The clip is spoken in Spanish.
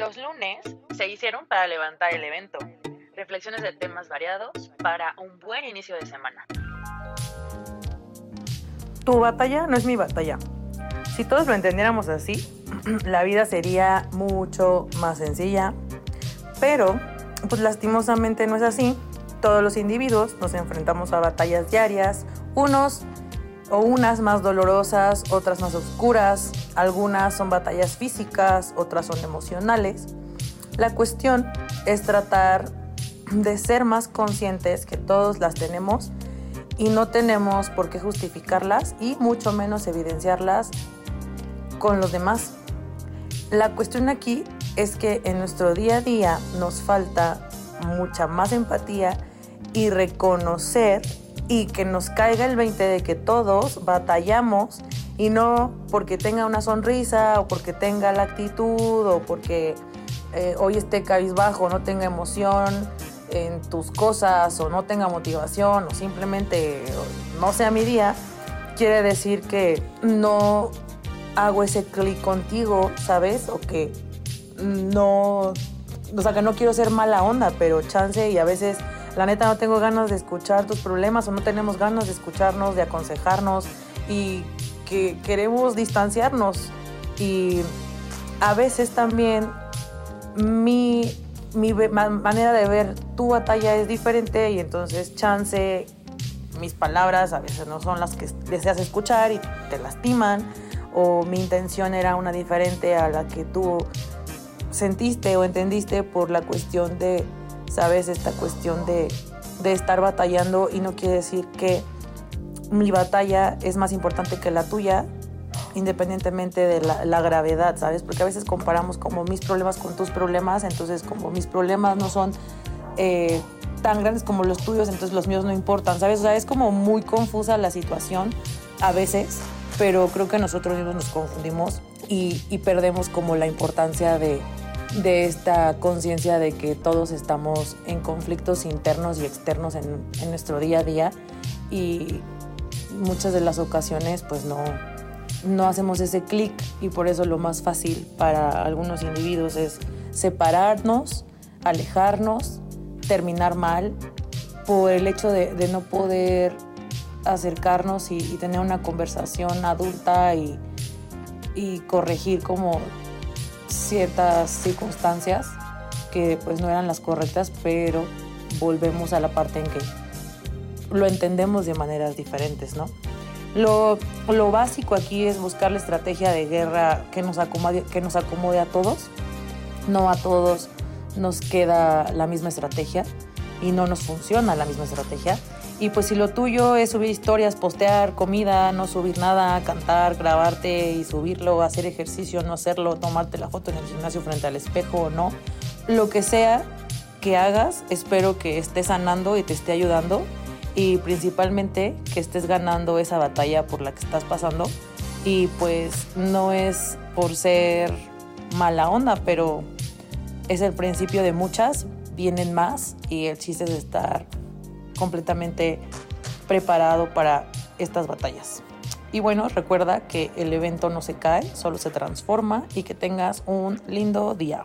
Los lunes se hicieron para levantar el evento. Reflexiones de temas variados para un buen inicio de semana. Tu batalla no es mi batalla. Si todos lo entendiéramos así, la vida sería mucho más sencilla. Pero, pues lastimosamente no es así. Todos los individuos nos enfrentamos a batallas diarias, unos o unas más dolorosas, otras más oscuras, algunas son batallas físicas, otras son emocionales. La cuestión es tratar de ser más conscientes que todos las tenemos y no tenemos por qué justificarlas y mucho menos evidenciarlas con los demás. La cuestión aquí es que en nuestro día a día nos falta mucha más empatía y reconocer y que nos caiga el 20 de que todos batallamos y no porque tenga una sonrisa o porque tenga la actitud o porque eh, hoy esté cabizbajo, no tenga emoción en tus cosas o no tenga motivación o simplemente no sea mi día, quiere decir que no hago ese clic contigo, ¿sabes? O que no, o sea, que no quiero ser mala onda, pero chance y a veces la neta no tengo ganas de escuchar tus problemas o no tenemos ganas de escucharnos, de aconsejarnos y que queremos distanciarnos. Y a veces también mi, mi manera de ver tu batalla es diferente y entonces chance mis palabras a veces no son las que deseas escuchar y te lastiman o mi intención era una diferente a la que tú sentiste o entendiste por la cuestión de ¿sabes? Esta cuestión de, estar batallando y no quiere decir que mi batalla es más importante que la tuya, independientemente de la, gravedad, ¿sabes? Porque a veces comparamos como mis problemas con tus problemas, entonces como mis problemas no son eh, tan grandes como los tuyos, entonces los míos no importan, ¿sabes? O sea, es como muy confusa la situación a veces, pero creo que nosotros mismos nos confundimos y perdemos como la importancia de, de esta conciencia de que todos estamos en conflictos internos y externos en, nuestro día a día y muchas de las ocasiones pues no, no hacemos ese clic y por eso lo más fácil para algunos individuos es separarnos, alejarnos, terminar mal por el hecho de, no poder acercarnos y, tener una conversación adulta y, y corregir como ciertas circunstancias que pues no eran las correctas, pero volvemos a la parte en que lo entendemos de maneras diferentes, ¿no? Lo, lo básico aquí es buscar la estrategia de guerra que nos, acomode, que nos acomode a todos. No a todos nos queda la misma estrategia y no nos funciona la misma estrategia. Y pues si lo tuyo es subir historias, postear comida, no subir nada, cantar, grabarte y subirlo, hacer ejercicio, no hacerlo, tomarte la foto en el gimnasio frente al espejo o no, lo que sea que hagas, espero que estés sanando y te esté ayudando y principalmente que estés ganando esa batalla por la que estás pasando. Y pues no es por ser mala onda, pero es el principio de muchas, vienen más y el chiste es estar completamente preparado para estas batallas. Y bueno, recuerda que el evento no se cae, solo se transforma y que tengas un lindo día.